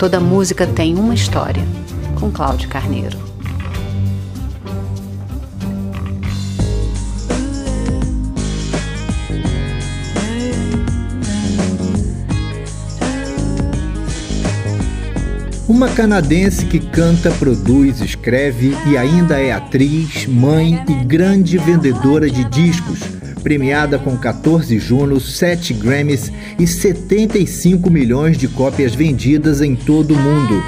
Toda música tem uma história, com Cláudio Carneiro. Uma canadense que canta, produz, escreve e ainda é atriz, mãe e grande vendedora de discos, premiada com 14 Junos, 7 Grammys e 75 milhões de cópias vendidas em todo o mundo.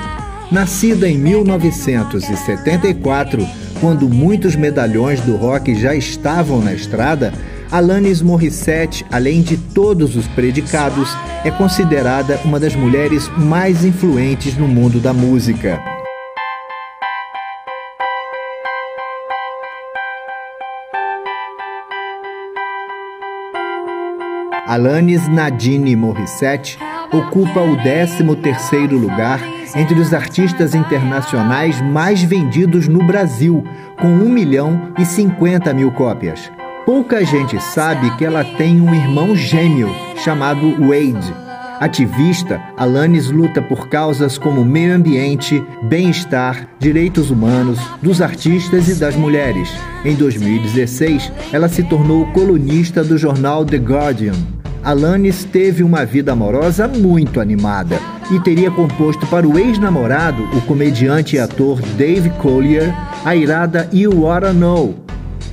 Nascida em 1974, quando muitos medalhões do rock já estavam na estrada, Alanis Morissette, além de todos os predicados, é considerada uma das mulheres mais influentes no mundo da música. Alanis Nadine Morissette ocupa o 13º lugar entre os artistas internacionais mais vendidos no Brasil, com 1 milhão e 50 mil cópias. Pouca gente sabe que ela tem um irmão gêmeo chamado Wade. Ativista, Alanis luta por causas como meio ambiente, bem-estar, direitos humanos, dos artistas e das mulheres. Em 2016, ela se tornou colunista do jornal The Guardian. Alanis teve uma vida amorosa muito animada e teria composto para o ex-namorado, o comediante e ator Dave Collier, a irada You Oughta Know,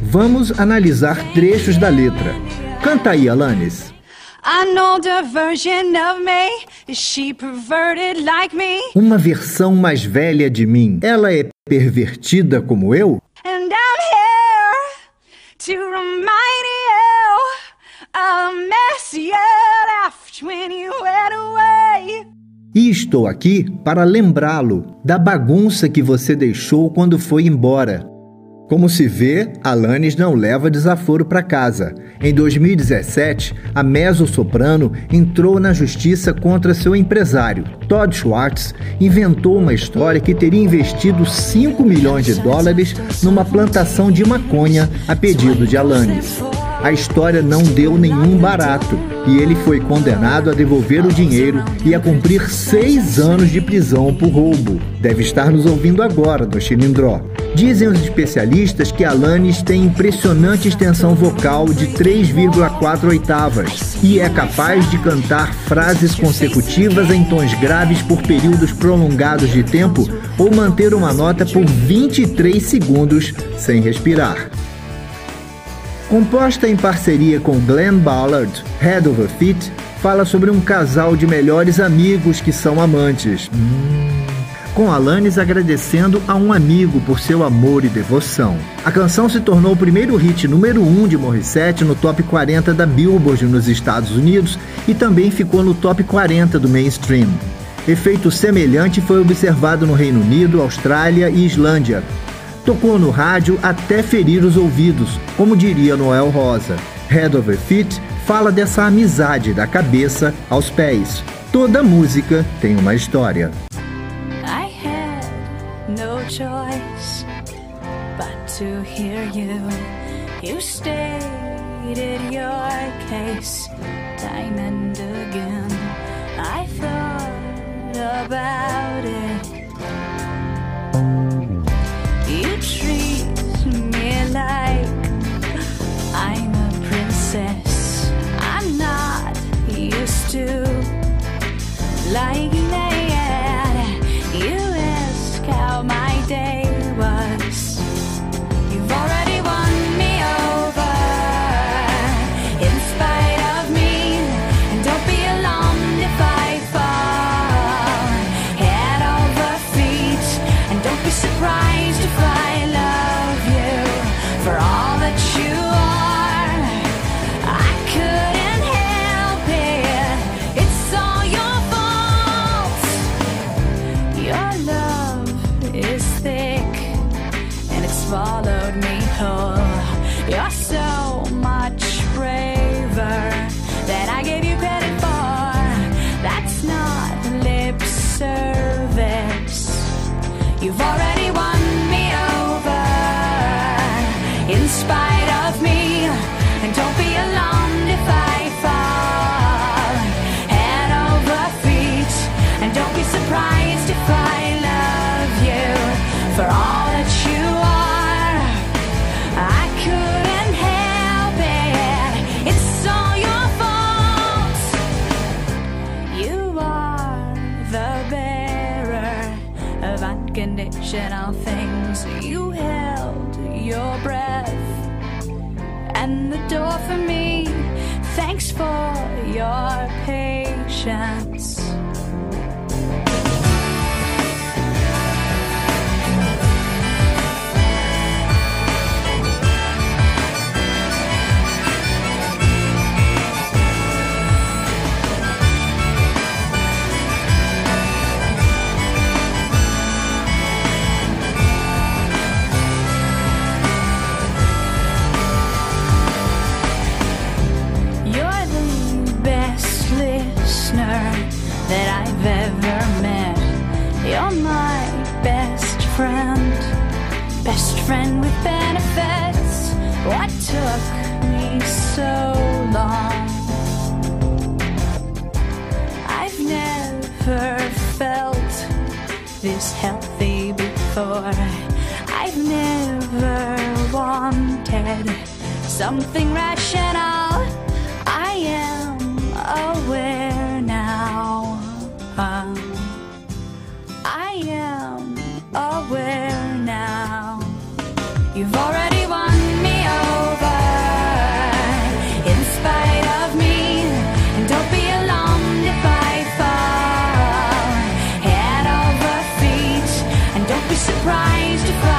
Vamos analisar trechos da letra. Canta aí, Alanis. Uma versão mais velha de mim. Ela é pervertida como eu? And I'm here to remind a left when you went away. E estou aqui para lembrá-lo da bagunça que você deixou quando foi embora. Como se vê, Alanis não leva desaforo para casa. Em 2017, a mezzo-soprano entrou na justiça contra seu empresário. Todd Schwartz inventou uma história que teria investido 5 milhões de dólares numa plantação de maconha a pedido de Alanis. A história não deu nenhum barato e ele foi condenado a devolver o dinheiro e a cumprir seis anos de prisão por roubo. Deve estar nos ouvindo agora no Chilindró. Dizem os especialistas que Alanis tem impressionante extensão vocal de 3,4 oitavas e é capaz de cantar frases consecutivas em tons graves por períodos prolongados de tempo ou manter uma nota por 23 segundos sem respirar. Composta em parceria com Glenn Ballard, Head Over Feet fala sobre um casal de melhores amigos que são amantes. Hum com Alanis agradecendo a um amigo por seu amor e devoção. A canção se tornou o primeiro hit número 1 um de Morissette no top 40 da Billboard nos Estados Unidos e também ficou no top 40 do mainstream. Efeito semelhante foi observado no Reino Unido, Austrália e Islândia. Tocou no rádio até ferir os ouvidos, como diria Noel Rosa. Head Over Feet fala dessa amizade da cabeça aos pés. Toda música tem uma história. choice but to hear you. You stated your case time and again. I thought about it. You've already unconditional things. You held your breath and the door for me. Thanks for your patience. Friend with benefits. What took me so long? I've never felt this healthy before. I've never wanted something rational. I am aware aware now. You've already won me over in spite of me. And don't be alarmed if I fall head over feet. And don't be surprised if I